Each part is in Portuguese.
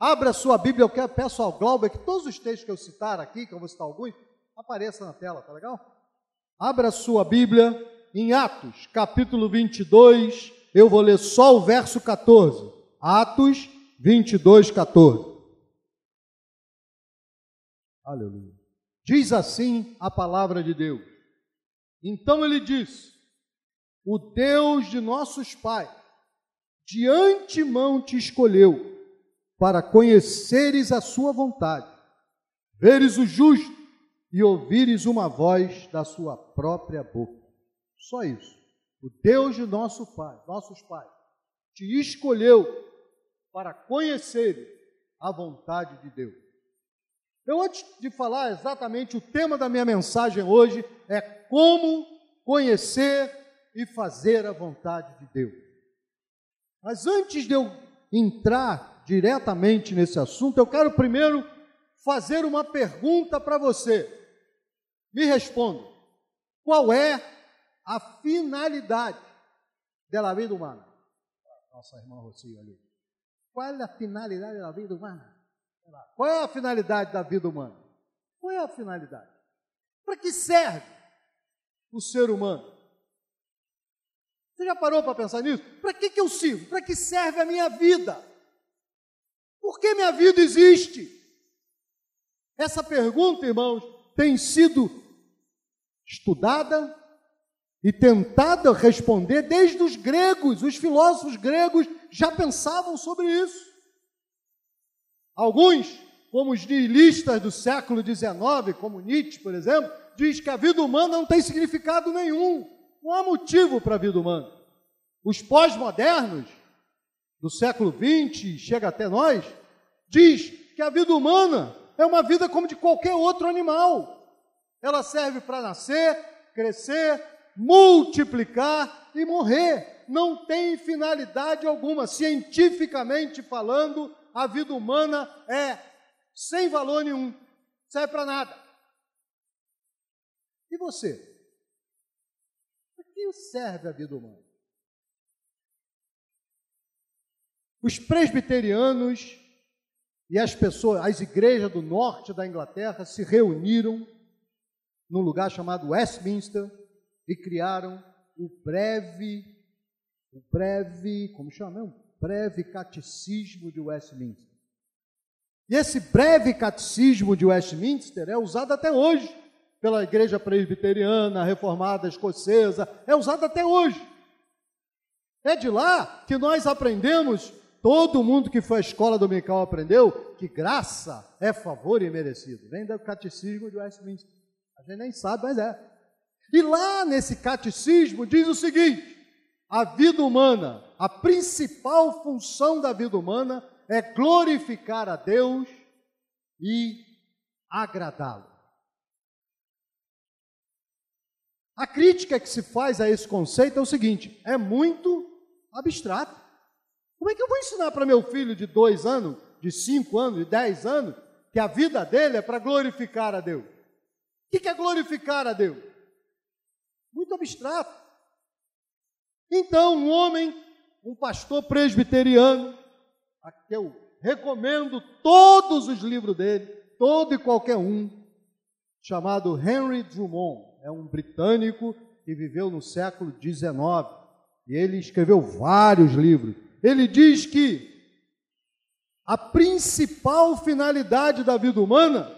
Abra sua Bíblia, eu quero, peço ao Glauber que todos os textos que eu citar aqui, que eu vou citar alguns, apareçam na tela, tá legal? Abra sua Bíblia em Atos, capítulo 22, eu vou ler só o verso 14. Atos 22, 14. Aleluia. Diz assim a palavra de Deus. Então ele disse: O Deus de nossos pais, de antemão te escolheu para conheceres a sua vontade, veres o justo e ouvires uma voz da sua própria boca. Só isso. O Deus de nosso Pai, nossos pais, te escolheu para conhecer a vontade de Deus. Eu, antes de falar exatamente o tema da minha mensagem hoje, é como conhecer e fazer a vontade de Deus. Mas antes de eu entrar diretamente nesse assunto, eu quero primeiro fazer uma pergunta para você. Me responda: qual é a finalidade da vida humana? Nossa irmã Rocio ali. Qual é a finalidade da vida humana? Qual é a finalidade da vida humana? Qual é a finalidade? Para que serve o ser humano? Você já parou para pensar nisso? Para que, que eu sirvo? Para que serve a minha vida? Por que minha vida existe? Essa pergunta, irmãos, tem sido estudada e tentada responder desde os gregos. Os filósofos gregos já pensavam sobre isso. Alguns, como os nihilistas do século XIX, como Nietzsche, por exemplo, diz que a vida humana não tem significado nenhum. Não há motivo para a vida humana. Os pós-modernos do século XX, chega até nós, diz que a vida humana é uma vida como de qualquer outro animal. Ela serve para nascer, crescer, multiplicar e morrer. Não tem finalidade alguma. Cientificamente falando, a vida humana é sem valor nenhum, serve para nada. E você? Para que serve a vida humana? Os presbiterianos e as pessoas, as igrejas do norte da Inglaterra se reuniram num lugar chamado Westminster e criaram o breve, o breve, como chama? Um breve catecismo de Westminster. E esse breve catecismo de Westminster é usado até hoje pela igreja presbiteriana, reformada escocesa, é usado até hoje. É de lá que nós aprendemos Todo mundo que foi à escola dominical aprendeu que graça é favor imerecido. Vem do catecismo de Westminster. A gente nem sabe, mas é. E lá nesse catecismo diz o seguinte: a vida humana, a principal função da vida humana é glorificar a Deus e agradá-lo. A crítica que se faz a esse conceito é o seguinte: é muito abstrato. Como é que eu vou ensinar para meu filho de dois anos, de cinco anos, de dez anos, que a vida dele é para glorificar a Deus? O que é glorificar a Deus? Muito abstrato. Então, um homem, um pastor presbiteriano, a que eu recomendo todos os livros dele, todo e qualquer um, chamado Henry Drummond, é um britânico que viveu no século XIX, e ele escreveu vários livros ele diz que a principal finalidade da vida humana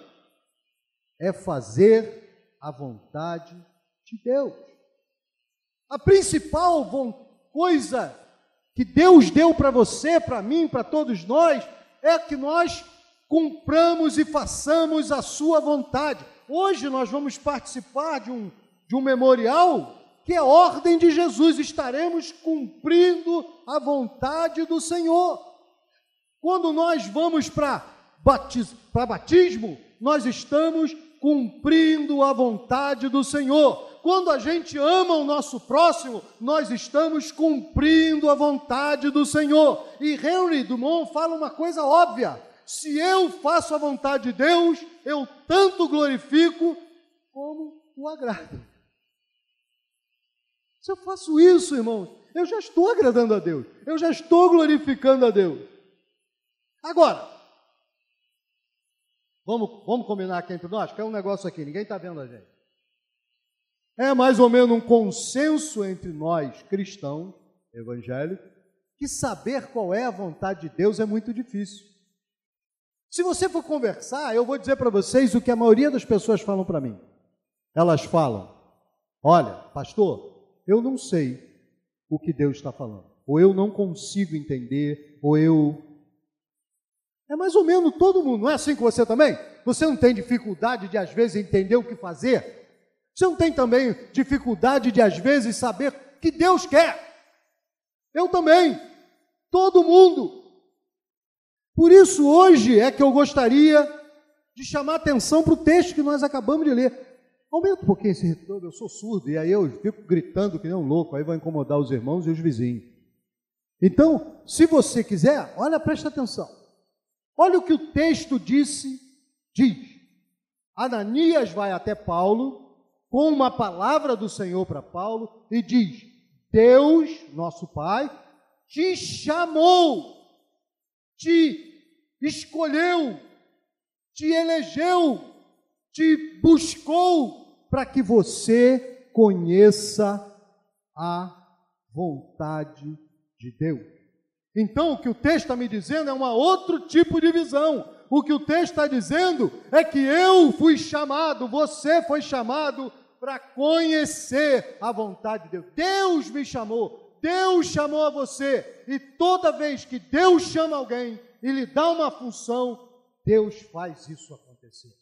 é fazer a vontade de Deus. A principal coisa que Deus deu para você, para mim, para todos nós, é que nós cumpramos e façamos a sua vontade. Hoje nós vamos participar de um, de um memorial que é ordem de Jesus, estaremos cumprindo a vontade do Senhor. Quando nós vamos para batis, batismo, nós estamos cumprindo a vontade do Senhor. Quando a gente ama o nosso próximo, nós estamos cumprindo a vontade do Senhor. E Henry Dumont fala uma coisa óbvia: se eu faço a vontade de Deus, eu tanto glorifico como o agrado. Se eu faço isso, irmãos, eu já estou agradando a Deus, eu já estou glorificando a Deus. Agora, Vamos, vamos combinar aqui entre nós? Que é um negócio aqui, ninguém está vendo a gente. É mais ou menos um consenso entre nós, cristãos, evangélicos, que saber qual é a vontade de Deus é muito difícil. Se você for conversar, eu vou dizer para vocês o que a maioria das pessoas falam para mim. Elas falam: Olha, pastor, eu não sei o que Deus está falando, ou eu não consigo entender, ou eu. É mais ou menos todo mundo, não é assim com você também? Você não tem dificuldade de, às vezes, entender o que fazer? Você não tem também dificuldade de, às vezes, saber o que Deus quer? Eu também. Todo mundo. Por isso, hoje é que eu gostaria de chamar atenção para o texto que nós acabamos de ler. Aumenta um pouquinho esse retorno, eu sou surdo, e aí eu fico gritando que nem um louco, aí vai incomodar os irmãos e os vizinhos. Então, se você quiser, olha, presta atenção. Olha o que o texto disse, diz. Ananias vai até Paulo com uma palavra do Senhor para Paulo e diz: Deus, nosso Pai, te chamou, te escolheu, te elegeu, te buscou para que você conheça a vontade de Deus. Então, o que o texto está me dizendo é um outro tipo de visão. O que o texto está dizendo é que eu fui chamado, você foi chamado para conhecer a vontade de Deus. Deus me chamou, Deus chamou a você, e toda vez que Deus chama alguém e lhe dá uma função, Deus faz isso acontecer.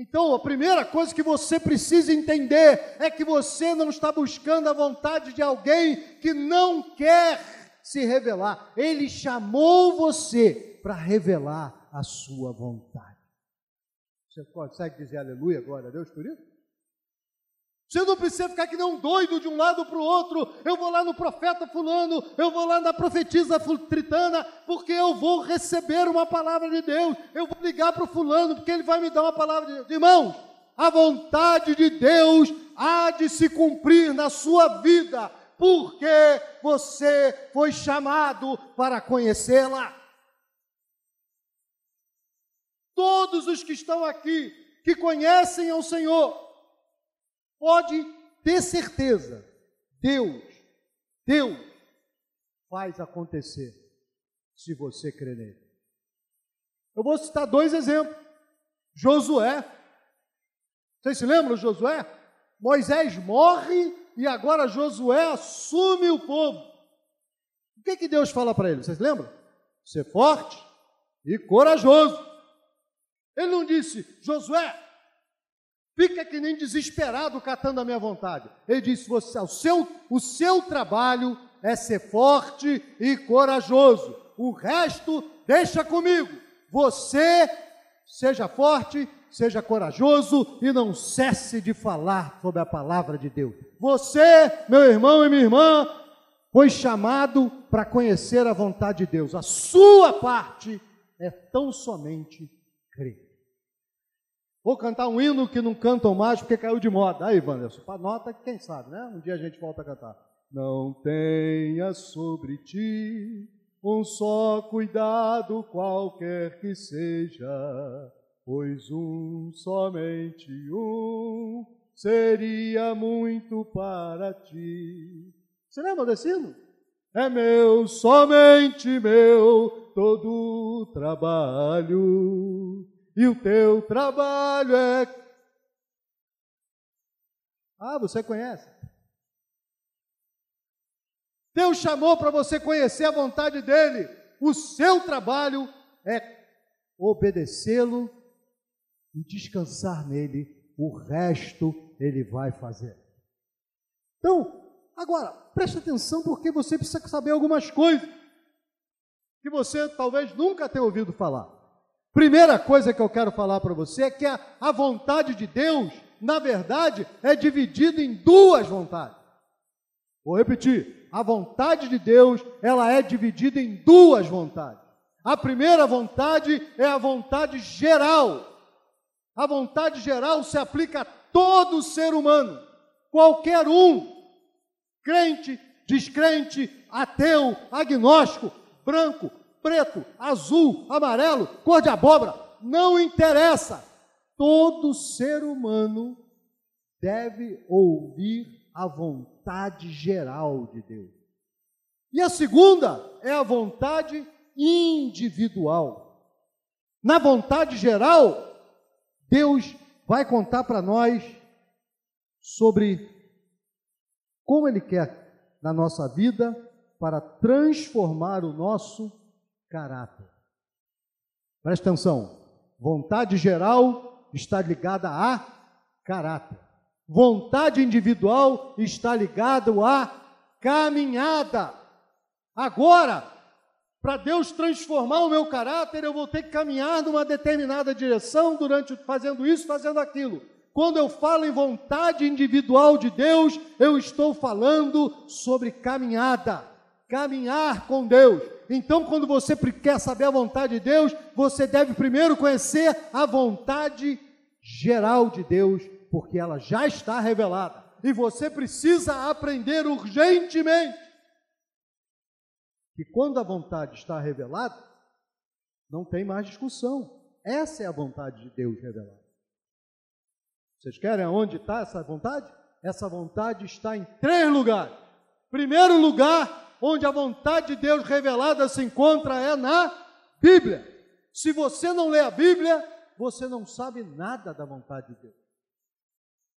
Então, a primeira coisa que você precisa entender é que você não está buscando a vontade de alguém que não quer se revelar. Ele chamou você para revelar a sua vontade. Você consegue dizer aleluia, glória a Deus por isso? Você não precisa ficar que nem um doido de um lado para o outro. Eu vou lá no profeta fulano, eu vou lá na profetisa tritana, porque eu vou receber uma palavra de Deus. Eu vou ligar para o fulano, porque ele vai me dar uma palavra de Deus. Irmãos, a vontade de Deus há de se cumprir na sua vida, porque você foi chamado para conhecê-la. Todos os que estão aqui, que conhecem ao Senhor, Pode ter certeza, Deus, Deus faz acontecer se você crer nele. Eu vou citar dois exemplos. Josué. Vocês se lembram de Josué? Moisés morre e agora Josué assume o povo. O que, que Deus fala para ele? Vocês lembram? Ser forte e corajoso. Ele não disse, Josué, fica que nem desesperado catando a minha vontade. Ele disse: você, o, seu, o seu trabalho é ser forte e corajoso. O resto deixa comigo. Você seja forte, seja corajoso e não cesse de falar sobre a palavra de Deus. Você, meu irmão e minha irmã, foi chamado para conhecer a vontade de Deus. A sua parte é tão somente crer. Vou cantar um hino que não cantam mais porque caiu de moda. Aí, Wanderson, para nota, quem sabe, né? Um dia a gente volta a cantar. Não tenha sobre ti um só cuidado, qualquer que seja, pois um, somente um, seria muito para ti. Você lembra desse hino? É meu, somente meu, todo trabalho e o teu trabalho é. Ah, você conhece? Deus chamou para você conhecer a vontade dEle. O seu trabalho é obedecê-lo e descansar nele. O resto Ele vai fazer. Então, agora, preste atenção porque você precisa saber algumas coisas que você talvez nunca tenha ouvido falar. Primeira coisa que eu quero falar para você é que a, a vontade de Deus, na verdade, é dividida em duas vontades. Vou repetir: a vontade de Deus, ela é dividida em duas vontades. A primeira vontade é a vontade geral. A vontade geral se aplica a todo ser humano, qualquer um, crente, descrente, ateu, agnóstico, branco, preto, azul, amarelo, cor de abóbora, não interessa. todo ser humano deve ouvir a vontade geral de Deus. E a segunda é a vontade individual. Na vontade geral, Deus vai contar para nós sobre como Ele quer na nossa vida para transformar o nosso caráter. Preste atenção. Vontade geral está ligada a caráter. Vontade individual está ligada a caminhada. Agora, para Deus transformar o meu caráter, eu vou ter que caminhar numa determinada direção durante fazendo isso, fazendo aquilo. Quando eu falo em vontade individual de Deus, eu estou falando sobre caminhada, caminhar com Deus. Então, quando você quer saber a vontade de Deus, você deve primeiro conhecer a vontade geral de Deus, porque ela já está revelada. E você precisa aprender urgentemente que quando a vontade está revelada, não tem mais discussão. Essa é a vontade de Deus revelada. Vocês querem aonde está essa vontade? Essa vontade está em três lugares. Primeiro lugar, onde a vontade de Deus revelada se encontra é na Bíblia. Se você não lê a Bíblia, você não sabe nada da vontade de Deus.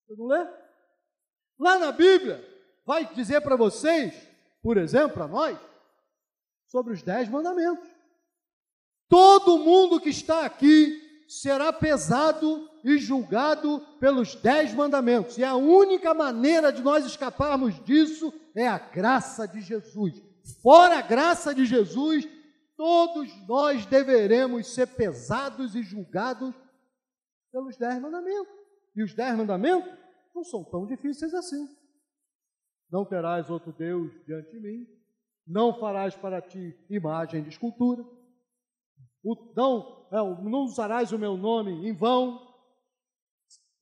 Você não lê? Lá na Bíblia, vai dizer para vocês, por exemplo, para nós, sobre os dez mandamentos. Todo mundo que está aqui será pesado e julgado pelos dez mandamentos. E a única maneira de nós escaparmos disso é a graça de Jesus. Fora a graça de Jesus, todos nós deveremos ser pesados e julgados pelos dez mandamentos. E os dez mandamentos não são tão difíceis assim. Não terás outro Deus diante de mim, não farás para ti imagem de escultura, não, é, não usarás o meu nome em vão,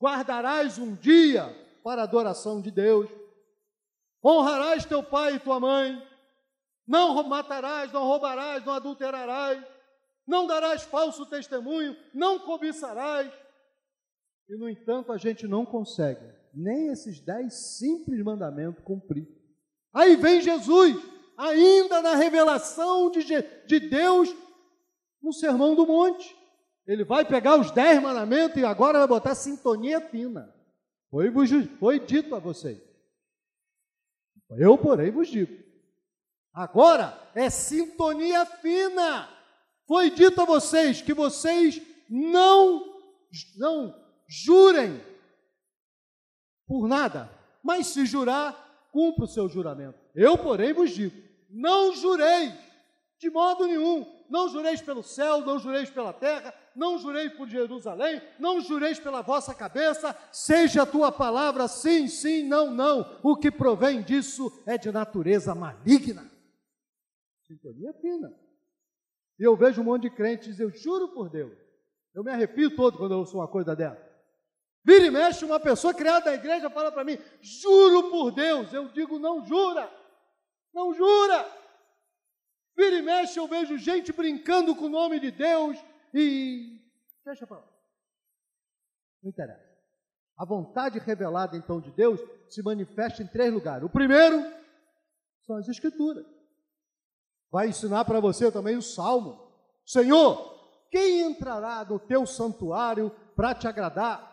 guardarás um dia para a adoração de Deus, honrarás teu pai e tua mãe, não matarás, não roubarás, não adulterarás, não darás falso testemunho, não cobiçarás. E, no entanto, a gente não consegue nem esses dez simples mandamentos cumprir. Aí vem Jesus ainda na revelação de, de Deus no Sermão do Monte. Ele vai pegar os dez mandamentos e agora vai botar sintonia fina. Foi, foi dito a vocês. Eu, porém, vos digo. Agora é sintonia fina. Foi dito a vocês que vocês não, não jurem por nada, mas se jurar, cumpra o seu juramento. Eu, porém, vos digo: não jureis, de modo nenhum, não jureis pelo céu, não jureis pela terra, não jureis por Jerusalém, não jureis pela vossa cabeça, seja a tua palavra sim, sim, não, não. O que provém disso é de natureza maligna. Sintonia fina. E eu vejo um monte de crentes, eu juro por Deus, eu me arrepio todo quando eu ouço uma coisa dessa. Vira e mexe, uma pessoa criada na igreja fala para mim, juro por Deus, eu digo, não jura. Não jura. Vira e mexe, eu vejo gente brincando com o nome de Deus e. Deixa para lá. Não interessa. A vontade revelada então de Deus se manifesta em três lugares. O primeiro são as Escrituras. Vai ensinar para você também o Salmo. Senhor, quem entrará no teu santuário para te agradar?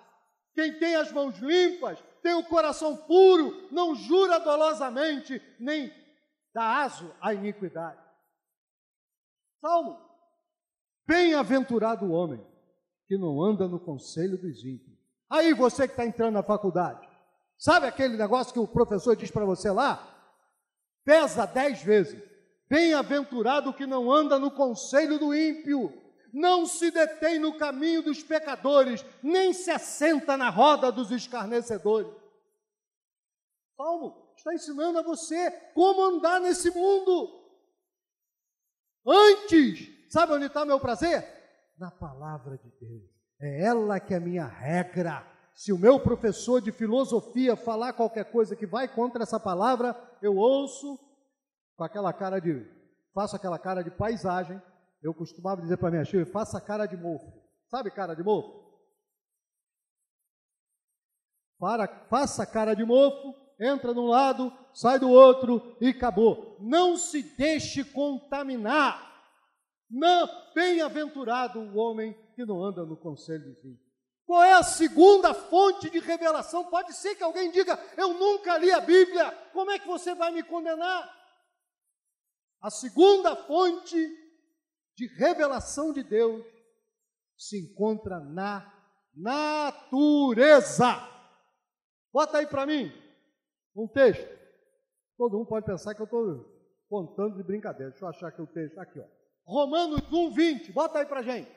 Quem tem as mãos limpas, tem o coração puro, não jura dolosamente, nem dá aso à iniquidade. Salmo. Bem-aventurado o homem que não anda no conselho dos ímpios. Aí você que está entrando na faculdade, sabe aquele negócio que o professor diz para você lá? Pesa dez vezes. Bem-aventurado que não anda no conselho do ímpio, não se detém no caminho dos pecadores, nem se assenta na roda dos escarnecedores. Salmo está ensinando a você como andar nesse mundo. Antes, sabe onde está meu prazer? Na palavra de Deus. É ela que é a minha regra. Se o meu professor de filosofia falar qualquer coisa que vai contra essa palavra, eu ouço com aquela cara de, faço aquela cara de paisagem. Eu costumava dizer para minha filha, faça cara de mofo. Sabe cara de mofo? para, faça cara de mofo, entra de um lado, sai do outro e acabou. Não se deixe contaminar. Não, bem-aventurado o homem que não anda no conselho dos ímpios. Qual é a segunda fonte de revelação? Pode ser que alguém diga: Eu nunca li a Bíblia, como é que você vai me condenar? A segunda fonte de revelação de Deus se encontra na natureza. Bota aí para mim um texto. Todo mundo pode pensar que eu estou contando de brincadeira. Deixa eu achar aqui o texto. Aqui, ó. Romanos 1, 20. Bota aí para gente.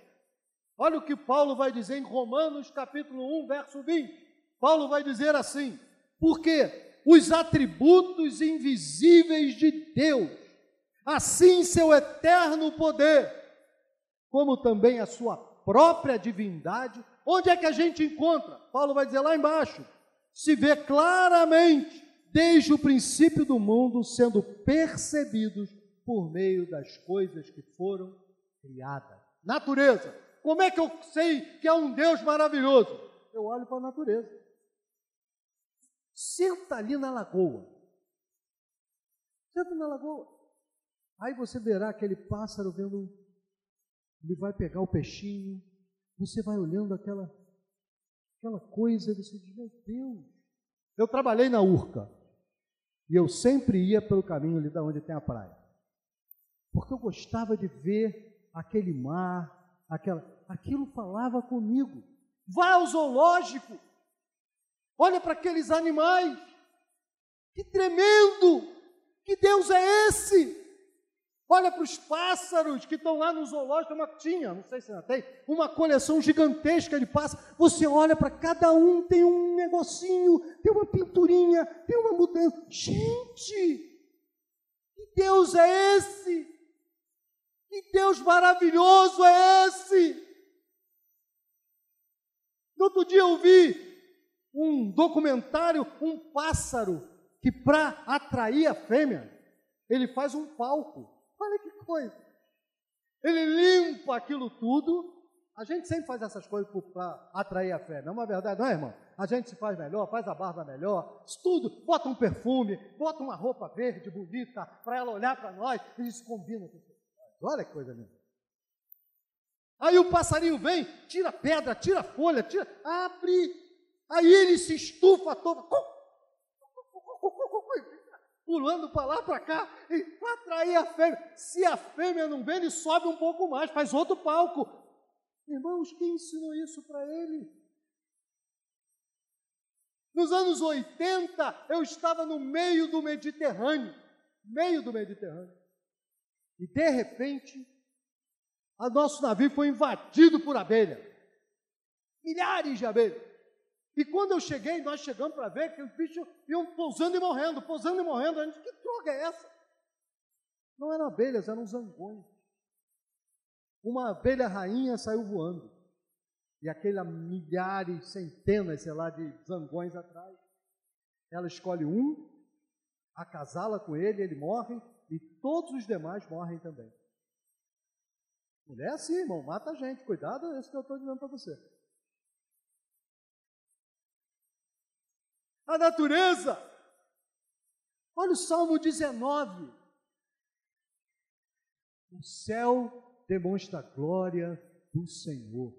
Olha o que Paulo vai dizer em Romanos capítulo 1, verso 20. Paulo vai dizer assim: porque os atributos invisíveis de Deus, assim seu eterno poder, como também a sua própria divindade, onde é que a gente encontra? Paulo vai dizer lá embaixo: se vê claramente desde o princípio do mundo sendo percebidos por meio das coisas que foram criadas. Natureza, como é que eu sei que é um Deus maravilhoso? Eu olho para a natureza. Senta ali na lagoa. Senta na lagoa. Aí você verá aquele pássaro vendo. Ele vai pegar o peixinho. Você vai olhando aquela, aquela coisa. Você diz: Meu Deus. Eu trabalhei na Urca. E eu sempre ia pelo caminho ali da onde tem a praia. Porque eu gostava de ver aquele mar, aquela, aquilo falava comigo. Vai ao zoológico, olha para aqueles animais. Que tremendo! Que Deus é esse? Olha para os pássaros que estão lá no zoológico, uma, tinha, não sei se ainda tem, uma coleção gigantesca de pássaros. Você olha para cada um, tem um negocinho, tem uma pinturinha, tem uma mudança. Gente, que Deus é esse? Que Deus maravilhoso é esse? No outro dia eu vi um documentário, um pássaro que para atrair a fêmea, ele faz um palco. Olha que coisa. Ele limpa aquilo tudo. A gente sempre faz essas coisas para atrair a fêmea. É uma verdade, não é, irmão? A gente se faz melhor, faz a barba melhor, tudo, bota um perfume, bota uma roupa verde bonita para ela olhar para nós e isso combina com Olha que coisa linda. Aí o passarinho vem, tira pedra, tira folha, tira, abre. Aí ele se estufa todo, pulando para lá, para cá, para atrair a fêmea. Se a fêmea não vem, ele sobe um pouco mais, faz outro palco. Irmãos, quem ensinou isso para ele? Nos anos 80, eu estava no meio do Mediterrâneo, meio do Mediterrâneo. E de repente, o nosso navio foi invadido por abelha. Milhares de abelhas. E quando eu cheguei, nós chegamos para ver que os bichos iam pousando e morrendo, pousando e morrendo. A gente, que droga é essa? Não eram abelhas, eram zangões. Uma abelha rainha saiu voando. E aquelas milhares, centenas, sei lá, de zangões atrás. Ela escolhe um, acasala com ele, ele morre, e todos os demais morrem também. Mulher é assim, irmão, mata a gente. Cuidado, é isso que eu estou dizendo para você. A natureza. Olha o Salmo 19. O céu demonstra a glória do Senhor.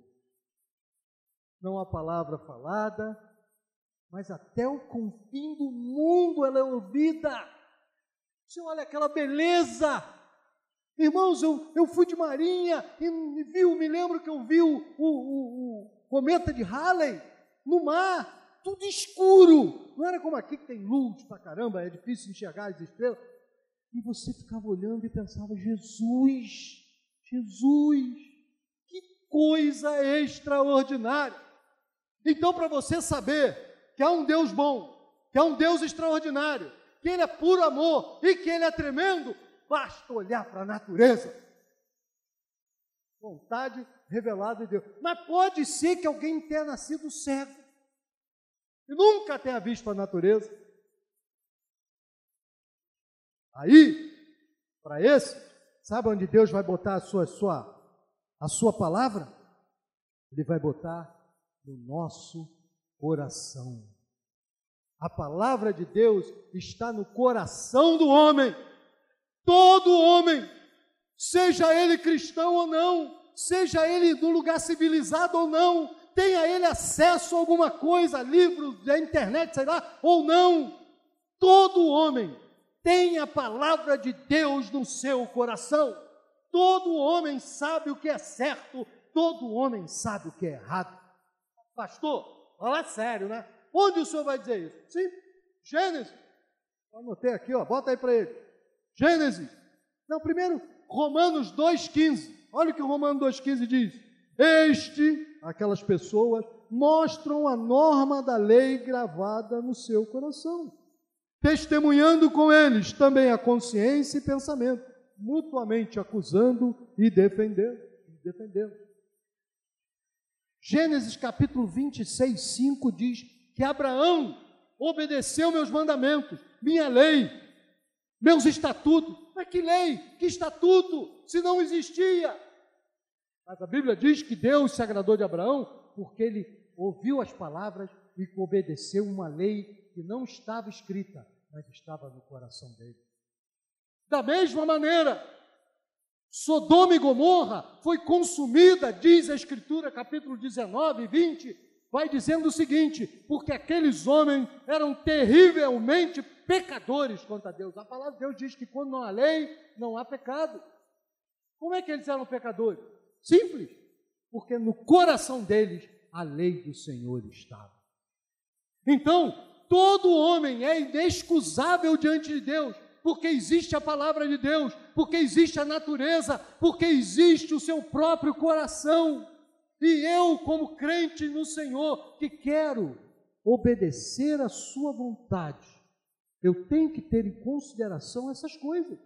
Não há palavra falada, mas até o confim do mundo ela é ouvida. Você olha aquela beleza. Irmãos, eu, eu fui de marinha e viu, me lembro que eu vi o, o, o, o cometa de Halley no mar, tudo escuro. Não era como aqui que tem luz pra caramba, é difícil enxergar as estrelas. E você ficava olhando e pensava: Jesus, Jesus, que coisa extraordinária. Então, para você saber que há um Deus bom, que há um Deus extraordinário, que Ele é puro amor e que Ele é tremendo, basta olhar para a natureza. Vontade revelada de Deus. Mas pode ser que alguém tenha nascido cego e nunca tenha visto a natureza. Aí, para esse, sabe onde Deus vai botar a sua, sua, a sua palavra? Ele vai botar no nosso coração. A palavra de Deus está no coração do homem. Todo homem, seja ele cristão ou não, seja ele do lugar civilizado ou não, tenha ele acesso a alguma coisa, livro da internet, sei lá, ou não, todo homem tem a palavra de Deus no seu coração. Todo homem sabe o que é certo, todo homem sabe o que é errado. Pastor, fala sério, né? Onde o senhor vai dizer isso? Sim, Gênesis. Anotei aqui, ó, bota aí para ele. Gênesis. Não, primeiro, Romanos 2,15. Olha o que o Romanos 2,15 diz. Este, aquelas pessoas, mostram a norma da lei gravada no seu coração, testemunhando com eles também a consciência e pensamento, mutuamente acusando e defendendo. defendendo. Gênesis capítulo 26, 5 diz que Abraão obedeceu meus mandamentos, minha lei, meus estatutos. Mas que lei, que estatuto, se não existia? Mas a Bíblia diz que Deus se agradou de Abraão porque ele ouviu as palavras e obedeceu uma lei que não estava escrita, mas estava no coração dele. Da mesma maneira, Sodoma e Gomorra foi consumida, diz a Escritura, capítulo 19 e 20, vai dizendo o seguinte: porque aqueles homens eram terrivelmente pecadores contra Deus. A palavra de Deus diz que quando não há lei, não há pecado. Como é que eles eram pecadores? Simples, porque no coração deles a lei do Senhor estava. Então, todo homem é inexcusável diante de Deus, porque existe a palavra de Deus, porque existe a natureza, porque existe o seu próprio coração. E eu, como crente no Senhor, que quero obedecer a Sua vontade, eu tenho que ter em consideração essas coisas.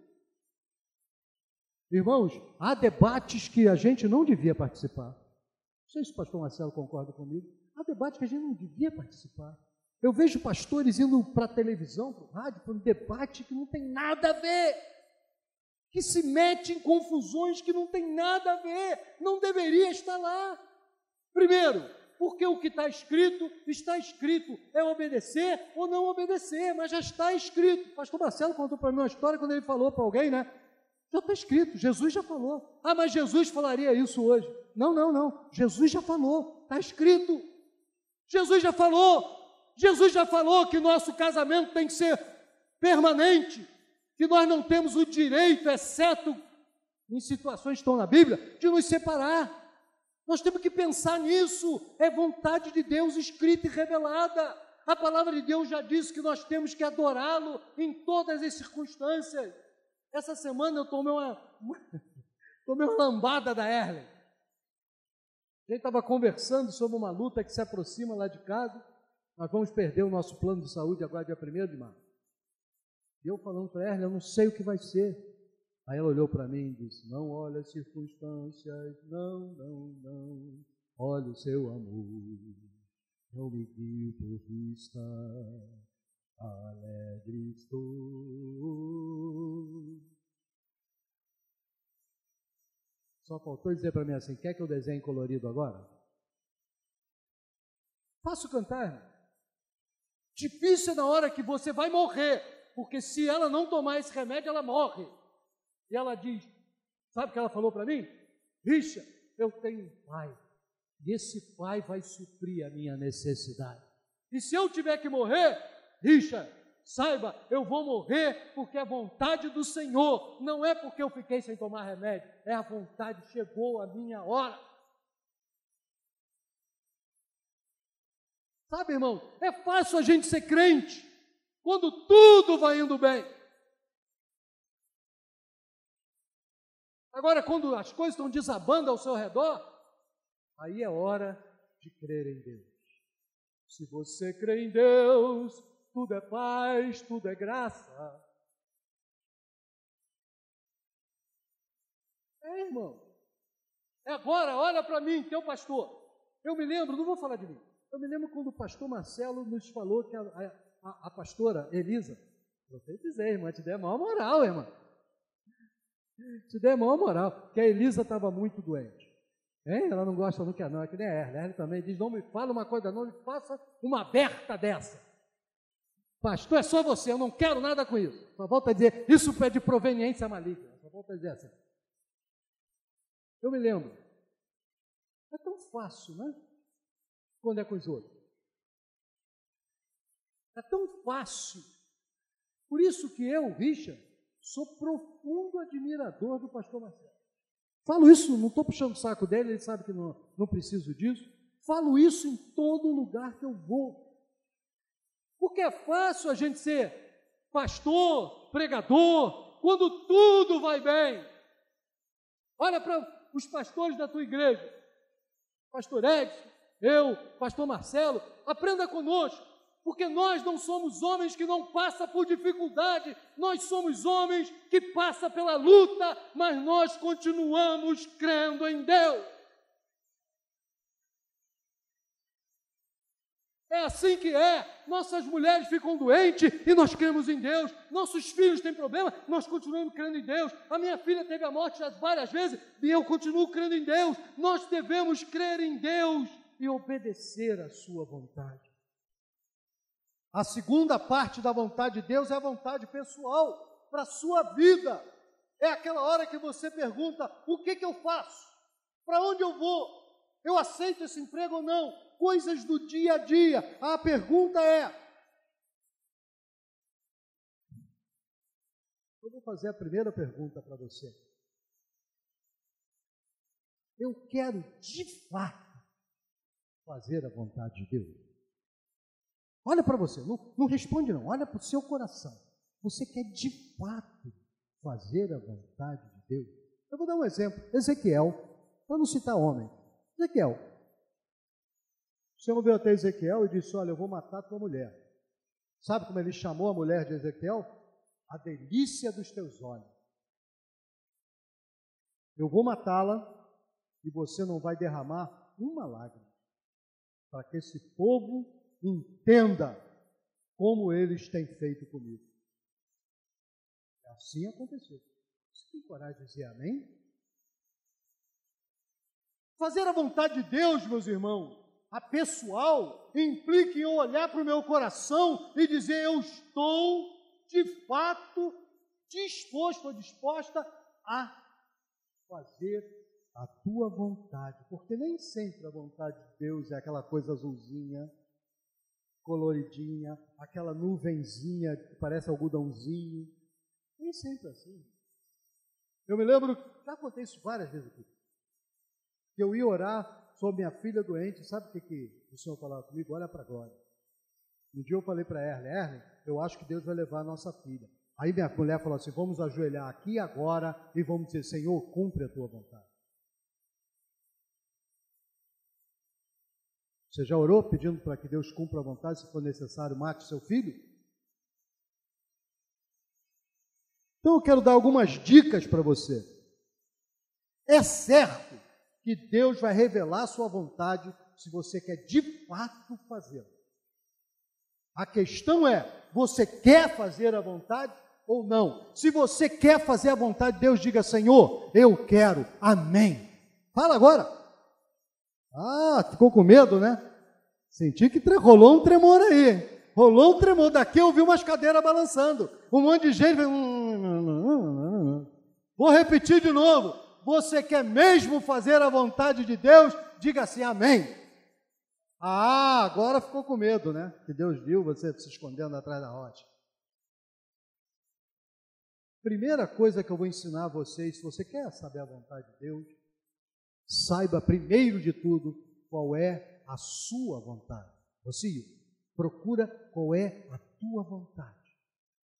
Irmãos, há debates que a gente não devia participar. Não sei se o pastor Marcelo concorda comigo. Há debates que a gente não devia participar. Eu vejo pastores indo para a televisão, para o rádio, para um debate que não tem nada a ver, que se mete em confusões que não tem nada a ver, não deveria estar lá. Primeiro, porque o que está escrito, está escrito, é obedecer ou não obedecer, mas já está escrito. Pastor Marcelo contou para mim uma história quando ele falou para alguém, né? Está escrito, Jesus já falou. Ah, mas Jesus falaria isso hoje. Não, não, não. Jesus já falou, está escrito. Jesus já falou. Jesus já falou que nosso casamento tem que ser permanente, que nós não temos o direito, exceto em situações que estão na Bíblia, de nos separar. Nós temos que pensar nisso. É vontade de Deus escrita e revelada. A palavra de Deus já diz que nós temos que adorá-lo em todas as circunstâncias. Essa semana eu tomei uma, tomei uma lambada da Erlen. A gente estava conversando sobre uma luta que se aproxima lá de casa. Nós vamos perder o nosso plano de saúde agora, dia 1 de março. E eu falando para Erlen, eu não sei o que vai ser. Aí ela olhou para mim e disse: Não olhe as circunstâncias, não, não, não. Olhe o seu amor. Não me guie por vista alegre estou. Só faltou dizer para mim assim: quer que eu desenhe colorido agora? Faço cantar. Difícil é na hora que você vai morrer, porque se ela não tomar esse remédio, ela morre. E ela diz: Sabe o que ela falou para mim? Richa, eu tenho um pai, e esse pai vai suprir a minha necessidade. E se eu tiver que morrer, Richard, saiba, eu vou morrer porque é vontade do Senhor, não é porque eu fiquei sem tomar remédio, é a vontade, chegou a minha hora. Sabe, irmão, é fácil a gente ser crente quando tudo vai indo bem. Agora, quando as coisas estão desabando ao seu redor, aí é hora de crer em Deus. Se você crê em Deus, tudo é paz, tudo é graça. É, irmão. É agora, olha para mim, teu pastor. Eu me lembro, não vou falar de mim. Eu me lembro quando o pastor Marcelo nos falou que a, a, a pastora Elisa, você dizer, irmã, te der maior moral, irmã. Te der maior moral, que a Elisa estava muito doente. Hein? Ela não gosta, não quer não, é que nem a Erle. A Erle também diz, não me fala uma coisa não, me faça uma aberta dessa. Pastor, é só você, eu não quero nada com isso. Só volta a dizer, isso é de proveniência maligna. Só volta a dizer assim. Eu me lembro. É tão fácil, né? Quando é com os outros. É tão fácil. Por isso que eu, Richard, sou profundo admirador do pastor Marcelo. Falo isso, não estou puxando o saco dele, ele sabe que não, não preciso disso. Falo isso em todo lugar que eu vou. Porque é fácil a gente ser pastor, pregador, quando tudo vai bem. Olha para os pastores da tua igreja, pastor Edson, eu, pastor Marcelo, aprenda conosco. Porque nós não somos homens que não passam por dificuldade, nós somos homens que passam pela luta, mas nós continuamos crendo em Deus. É assim que é. Nossas mulheres ficam doentes e nós cremos em Deus. Nossos filhos têm problema, nós continuamos crendo em Deus. A minha filha teve a morte várias vezes e eu continuo crendo em Deus. Nós devemos crer em Deus e obedecer à Sua vontade. A segunda parte da vontade de Deus é a vontade pessoal para a sua vida. É aquela hora que você pergunta: o que, que eu faço? Para onde eu vou? Eu aceito esse emprego ou não? Coisas do dia a dia. A pergunta é: eu vou fazer a primeira pergunta para você. Eu quero de fato fazer a vontade de Deus. Olha para você, não, não responde não, olha para o seu coração. Você quer de fato fazer a vontade de Deus? Eu vou dar um exemplo. Ezequiel, para não citar homem. Ezequiel. O Senhor veio até Ezequiel e disse: Olha, eu vou matar tua mulher. Sabe como ele chamou a mulher de Ezequiel? A delícia dos teus olhos. Eu vou matá-la e você não vai derramar uma lágrima para que esse povo entenda como eles têm feito comigo. Assim aconteceu. Você tem coragem de dizer amém? Fazer a vontade de Deus, meus irmãos, a pessoal, implica em olhar para o meu coração e dizer: eu estou de fato disposto ou disposta a fazer a tua vontade, porque nem sempre a vontade de Deus é aquela coisa azulzinha, coloridinha, aquela nuvenzinha que parece algodãozinho. Nem sempre assim. Eu me lembro, já contei isso várias vezes aqui, que eu ia orar sobre minha filha doente, sabe o que, que o Senhor falava comigo? Olha para a glória. Um dia eu falei para Erle, Erle, eu acho que Deus vai levar a nossa filha. Aí minha mulher falou assim: vamos ajoelhar aqui agora e vamos dizer, Senhor, cumpre a tua vontade. Você já orou pedindo para que Deus cumpra a vontade, se for necessário, mate seu filho? Então eu quero dar algumas dicas para você. É certo que Deus vai revelar a sua vontade se você quer de fato fazê-la. A questão é: você quer fazer a vontade ou não? Se você quer fazer a vontade de Deus, diga: Senhor, eu quero. Amém. Fala agora. Ah, ficou com medo, né? Senti que rolou um tremor aí. Rolou um tremor. Daqui eu vi umas cadeiras balançando. Um monte de gente. Vou repetir de novo. Você quer mesmo fazer a vontade de Deus? Diga assim, amém. Ah, agora ficou com medo, né? Que Deus viu você se escondendo atrás da rocha. Primeira coisa que eu vou ensinar a vocês, se você quer saber a vontade de Deus, saiba primeiro de tudo qual é a sua vontade. Você procura qual é a tua vontade.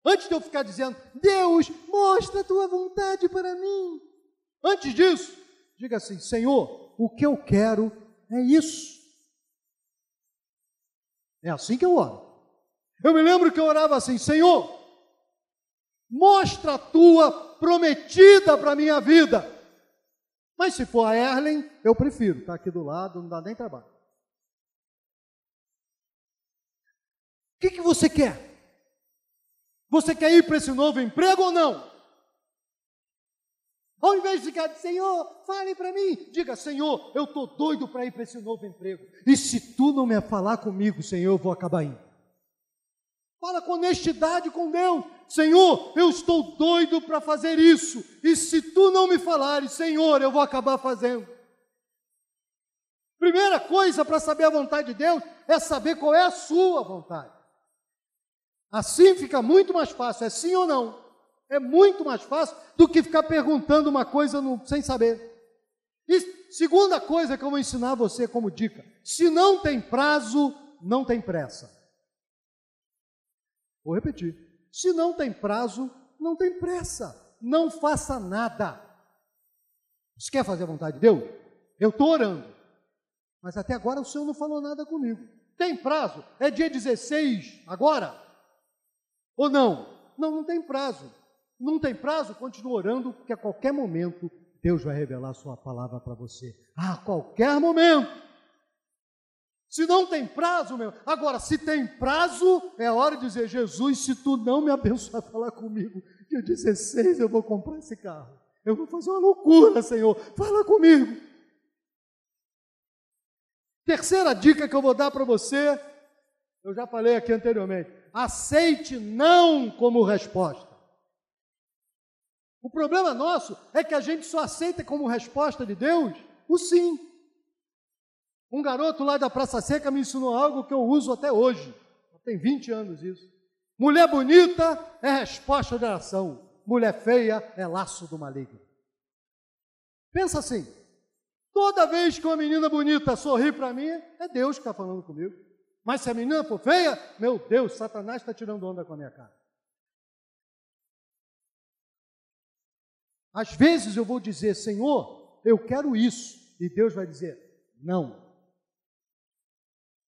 Antes de eu ficar dizendo, Deus, mostra a tua vontade para mim. Antes disso, diga assim: Senhor, o que eu quero é isso. É assim que eu oro. Eu me lembro que eu orava assim: Senhor, mostra a tua prometida para a minha vida. Mas se for a Erlen, eu prefiro, está aqui do lado, não dá nem trabalho. O que, que você quer? Você quer ir para esse novo emprego ou não? Ao invés de ficar, Senhor, fale para mim, diga, Senhor, eu estou doido para ir para esse novo emprego. E se tu não me falar comigo, Senhor, eu vou acabar indo. Fala com honestidade com Deus. Senhor, eu estou doido para fazer isso. E se tu não me falares, Senhor, eu vou acabar fazendo. Primeira coisa para saber a vontade de Deus é saber qual é a sua vontade. Assim fica muito mais fácil, é sim ou não. É muito mais fácil do que ficar perguntando uma coisa no, sem saber. E segunda coisa que eu vou ensinar você como dica: se não tem prazo, não tem pressa. Vou repetir. Se não tem prazo, não tem pressa. Não faça nada. Você quer fazer a vontade de Deus? Eu estou orando. Mas até agora o Senhor não falou nada comigo. Tem prazo? É dia 16 agora? Ou não? Não, não tem prazo. Não tem prazo? Continue orando, porque a qualquer momento Deus vai revelar a sua palavra para você. A qualquer momento. Se não tem prazo, meu. Agora, se tem prazo, é hora de dizer: Jesus, se tu não me abençoar, falar comigo, dia 16 eu vou comprar esse carro. Eu vou fazer uma loucura, Senhor. Fala comigo. Terceira dica que eu vou dar para você, eu já falei aqui anteriormente: aceite não como resposta. O problema nosso é que a gente só aceita como resposta de Deus o sim. Um garoto lá da Praça Seca me ensinou algo que eu uso até hoje. Tem 20 anos isso. Mulher bonita é resposta de oração. Mulher feia é laço do maligno. Pensa assim. Toda vez que uma menina bonita sorri para mim, é Deus que está falando comigo. Mas se a menina for feia, meu Deus, Satanás está tirando onda com a minha cara. Às vezes eu vou dizer, Senhor, eu quero isso. E Deus vai dizer, não.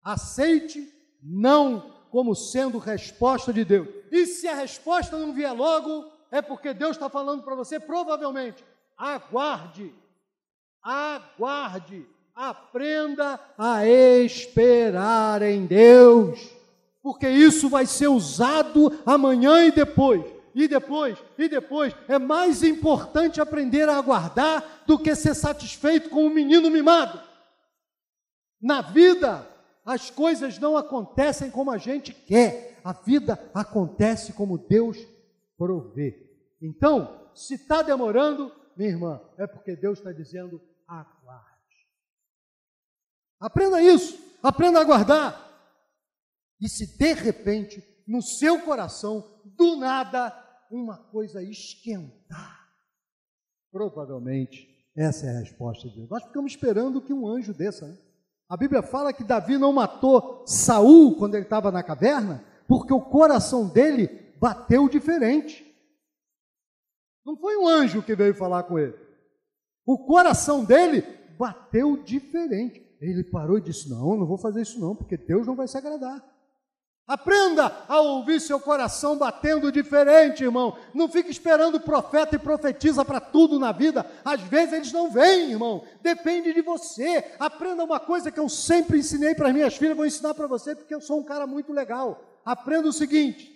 Aceite não como sendo resposta de Deus. E se a resposta não vier logo, é porque Deus está falando para você, provavelmente. Aguarde, aguarde, aprenda a esperar em Deus, porque isso vai ser usado amanhã e depois. E depois, e depois, é mais importante aprender a aguardar do que ser satisfeito com um menino mimado. Na vida, as coisas não acontecem como a gente quer, a vida acontece como Deus provê. Então, se está demorando, minha irmã, é porque Deus está dizendo: aguarde. Aprenda isso, aprenda a aguardar. E se de repente, no seu coração, do nada, uma coisa esquentar, provavelmente essa é a resposta de Deus. Nós ficamos esperando que um anjo desça, né? A Bíblia fala que Davi não matou Saul quando ele estava na caverna, porque o coração dele bateu diferente. Não foi um anjo que veio falar com ele. O coração dele bateu diferente. Ele parou e disse: Não, não vou fazer isso não, porque Deus não vai se agradar. Aprenda a ouvir seu coração batendo diferente, irmão. Não fique esperando profeta e profetiza para tudo na vida. Às vezes eles não vêm, irmão. Depende de você. Aprenda uma coisa que eu sempre ensinei para minhas filhas, vou ensinar para você porque eu sou um cara muito legal. Aprenda o seguinte: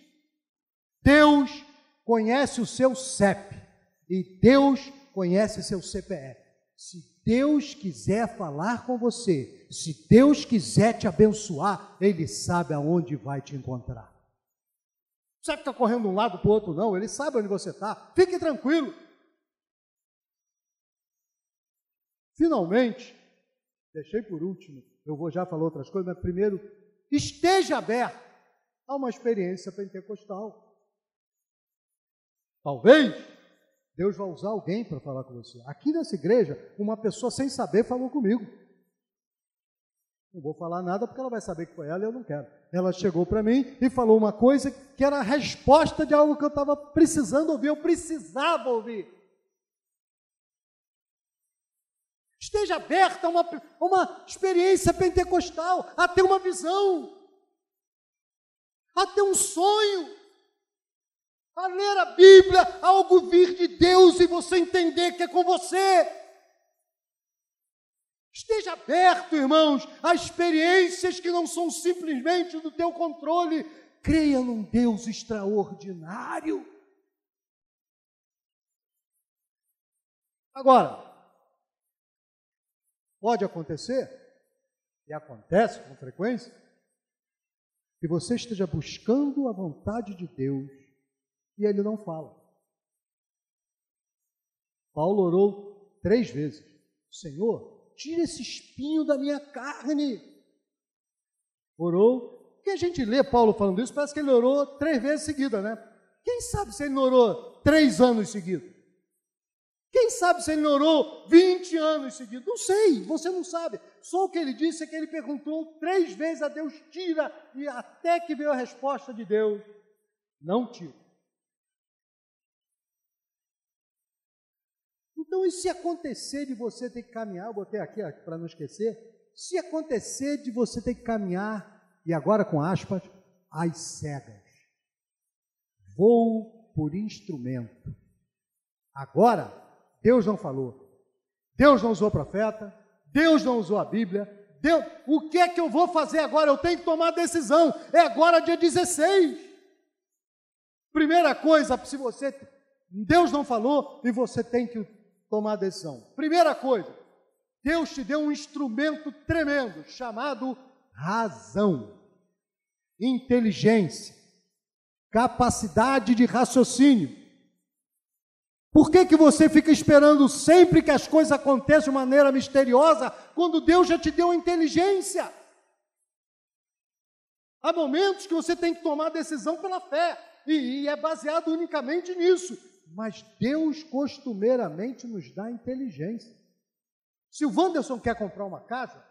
Deus conhece o seu CEP e Deus conhece seu CPF. Se Deus quiser falar com você, se Deus quiser te abençoar, Ele sabe aonde vai te encontrar. Não que está correndo de um lado para o outro, não. Ele sabe onde você está. Fique tranquilo. Finalmente, deixei por último, eu vou já falar outras coisas, mas primeiro, esteja aberto a uma experiência pentecostal. Talvez Deus vai usar alguém para falar com você. Aqui nessa igreja, uma pessoa sem saber falou comigo. Não vou falar nada porque ela vai saber que foi ela e eu não quero. Ela chegou para mim e falou uma coisa que era a resposta de algo que eu estava precisando ouvir, eu precisava ouvir. Esteja aberta a uma, uma experiência pentecostal, a ter uma visão, a ter um sonho a ler a Bíblia, algo vir de Deus e você entender que é com você. Esteja aberto, irmãos, a experiências que não são simplesmente do teu controle. Creia num Deus extraordinário. Agora, pode acontecer, e acontece com frequência, que você esteja buscando a vontade de Deus e ele não fala. Paulo orou três vezes: Senhor, tira esse espinho da minha carne. Orou. Que a gente lê Paulo falando isso, parece que ele orou três vezes seguidas, né? Quem sabe se ele não orou três anos seguidos? Quem sabe se ele orou 20 anos seguidos? Não sei, você não sabe. Só o que ele disse é que ele perguntou três vezes a Deus, tira, e até que veio a resposta de Deus, não tira. Então, e se acontecer de você ter que caminhar, eu botei aqui para não esquecer, se acontecer de você ter que caminhar, e agora com aspas, às cegas, vou por instrumento. Agora, Deus não falou, Deus não usou profeta, Deus não usou a Bíblia, Deus, o que é que eu vou fazer agora? Eu tenho que tomar decisão, é agora dia 16. Primeira coisa, se você, Deus não falou e você tem que tomar decisão. Primeira coisa, Deus te deu um instrumento tremendo chamado razão, inteligência, capacidade de raciocínio. Por que, que você fica esperando sempre que as coisas aconteçam de maneira misteriosa, quando Deus já te deu inteligência? Há momentos que você tem que tomar decisão pela fé, e, e é baseado unicamente nisso mas Deus costumeiramente nos dá inteligência. Se o Wanderson quer comprar uma casa,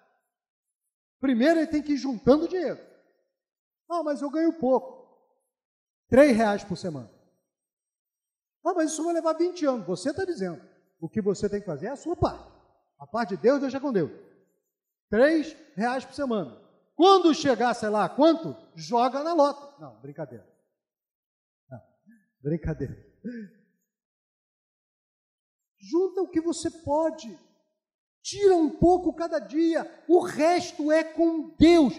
primeiro ele tem que ir juntando dinheiro. Ah, mas eu ganho pouco. Três reais por semana. Ah, mas isso vai levar 20 anos. Você está dizendo. O que você tem que fazer é a sua parte. A parte de Deus, deixa com Deus. Três reais por semana. Quando chegar, sei lá, quanto? Joga na lota. Não, brincadeira. Não, brincadeira. Junta o que você pode. Tira um pouco cada dia. O resto é com Deus.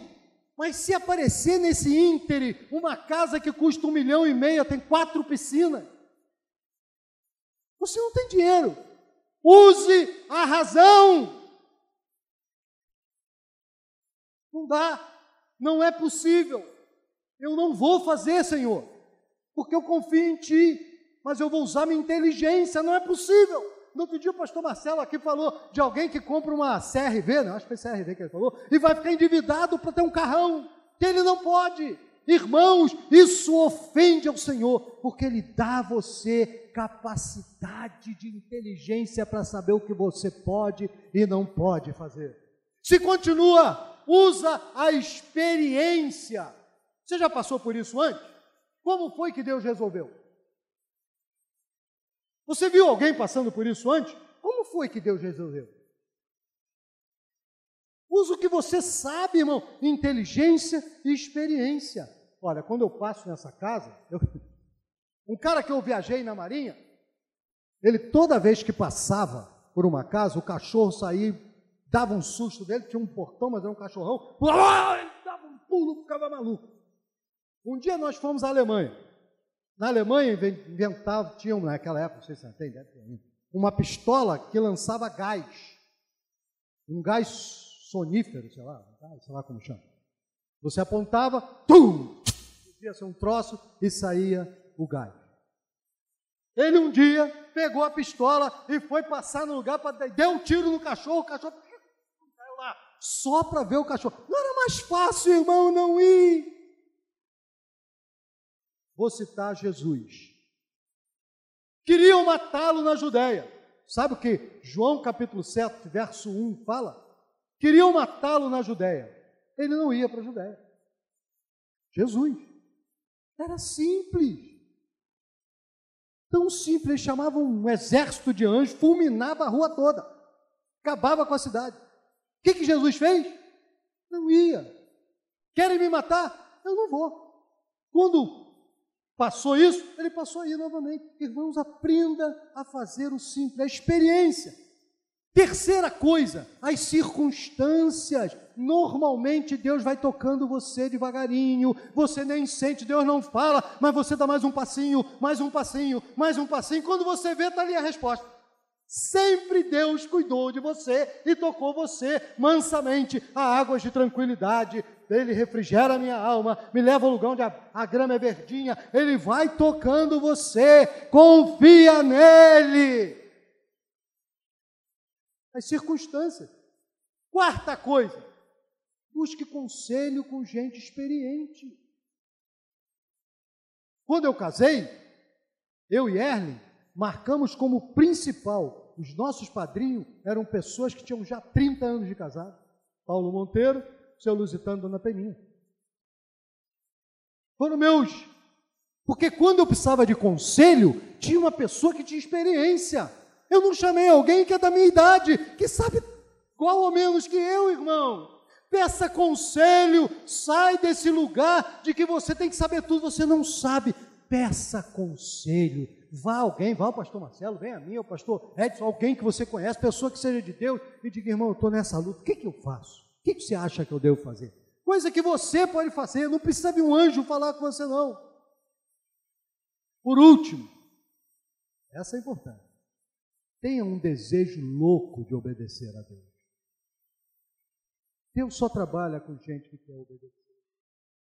Mas se aparecer nesse íntere uma casa que custa um milhão e meio, tem quatro piscinas, você não tem dinheiro. Use a razão. Não dá. Não é possível. Eu não vou fazer, Senhor, porque eu confio em Ti mas eu vou usar minha inteligência, não é possível. No outro dia o pastor Marcelo aqui falou de alguém que compra uma CRV, não, acho que foi CRV que ele falou, e vai ficar endividado para ter um carrão, que ele não pode. Irmãos, isso ofende ao Senhor, porque Ele dá a você capacidade de inteligência para saber o que você pode e não pode fazer. Se continua, usa a experiência. Você já passou por isso antes? Como foi que Deus resolveu? Você viu alguém passando por isso antes? Como foi que Deus resolveu? Usa o que você sabe, irmão, inteligência e experiência. Olha, quando eu passo nessa casa, eu... um cara que eu viajei na Marinha, ele toda vez que passava por uma casa, o cachorro saía, dava um susto dele, tinha um portão, mas era um cachorrão, ele dava um pulo, ficava maluco. Um dia nós fomos à Alemanha. Na Alemanha inventavam, tinham naquela época, não sei se tem, deve ter uma pistola que lançava gás. Um gás sonífero, sei lá, sei lá como chama. Você apontava, tum! Podia ser um troço e saía o gás. Ele um dia pegou a pistola e foi passar no lugar para deu um tiro no cachorro, o cachorro caiu lá, só para ver o cachorro. Não era mais fácil, irmão, não ir Vou citar Jesus. Queriam matá-lo na Judéia. Sabe o que João capítulo 7, verso 1 fala? Queriam matá-lo na Judéia. Ele não ia para a Judéia. Jesus. Era simples. Tão simples, eles chamavam um exército de anjos, fulminava a rua toda, acabava com a cidade. O que, que Jesus fez? Não ia. Querem me matar? Eu não vou. Quando Passou isso? Ele passou aí novamente. Irmãos, aprenda a fazer o simples, a experiência. Terceira coisa, as circunstâncias. Normalmente Deus vai tocando você devagarinho, você nem sente, Deus não fala, mas você dá mais um passinho, mais um passinho, mais um passinho. Quando você vê, está ali a resposta. Sempre Deus cuidou de você e tocou você mansamente a águas de tranquilidade. Ele refrigera a minha alma, me leva ao lugar onde a, a grama é verdinha. Ele vai tocando você. Confia nele. As circunstâncias. Quarta coisa, busque conselho com gente experiente. Quando eu casei, eu e Erlen, marcamos como principal, os nossos padrinhos eram pessoas que tinham já 30 anos de casado. Paulo Monteiro, seu Lusitano, Dona Peninha. Foram meus. Porque quando eu precisava de conselho, tinha uma pessoa que tinha experiência. Eu não chamei alguém que é da minha idade, que sabe igual ou menos que eu, irmão. Peça conselho, sai desse lugar de que você tem que saber tudo, você não sabe. Peça conselho, Vá alguém, vá o pastor Marcelo, vem a mim, o pastor Edson, alguém que você conhece, pessoa que seja de Deus, e diga, irmão, eu estou nessa luta, o que, que eu faço? O que, que você acha que eu devo fazer? Coisa que você pode fazer, não precisa de um anjo falar com você, não. Por último, essa é importante. Tenha um desejo louco de obedecer a Deus. Deus só trabalha com gente que quer obedecer.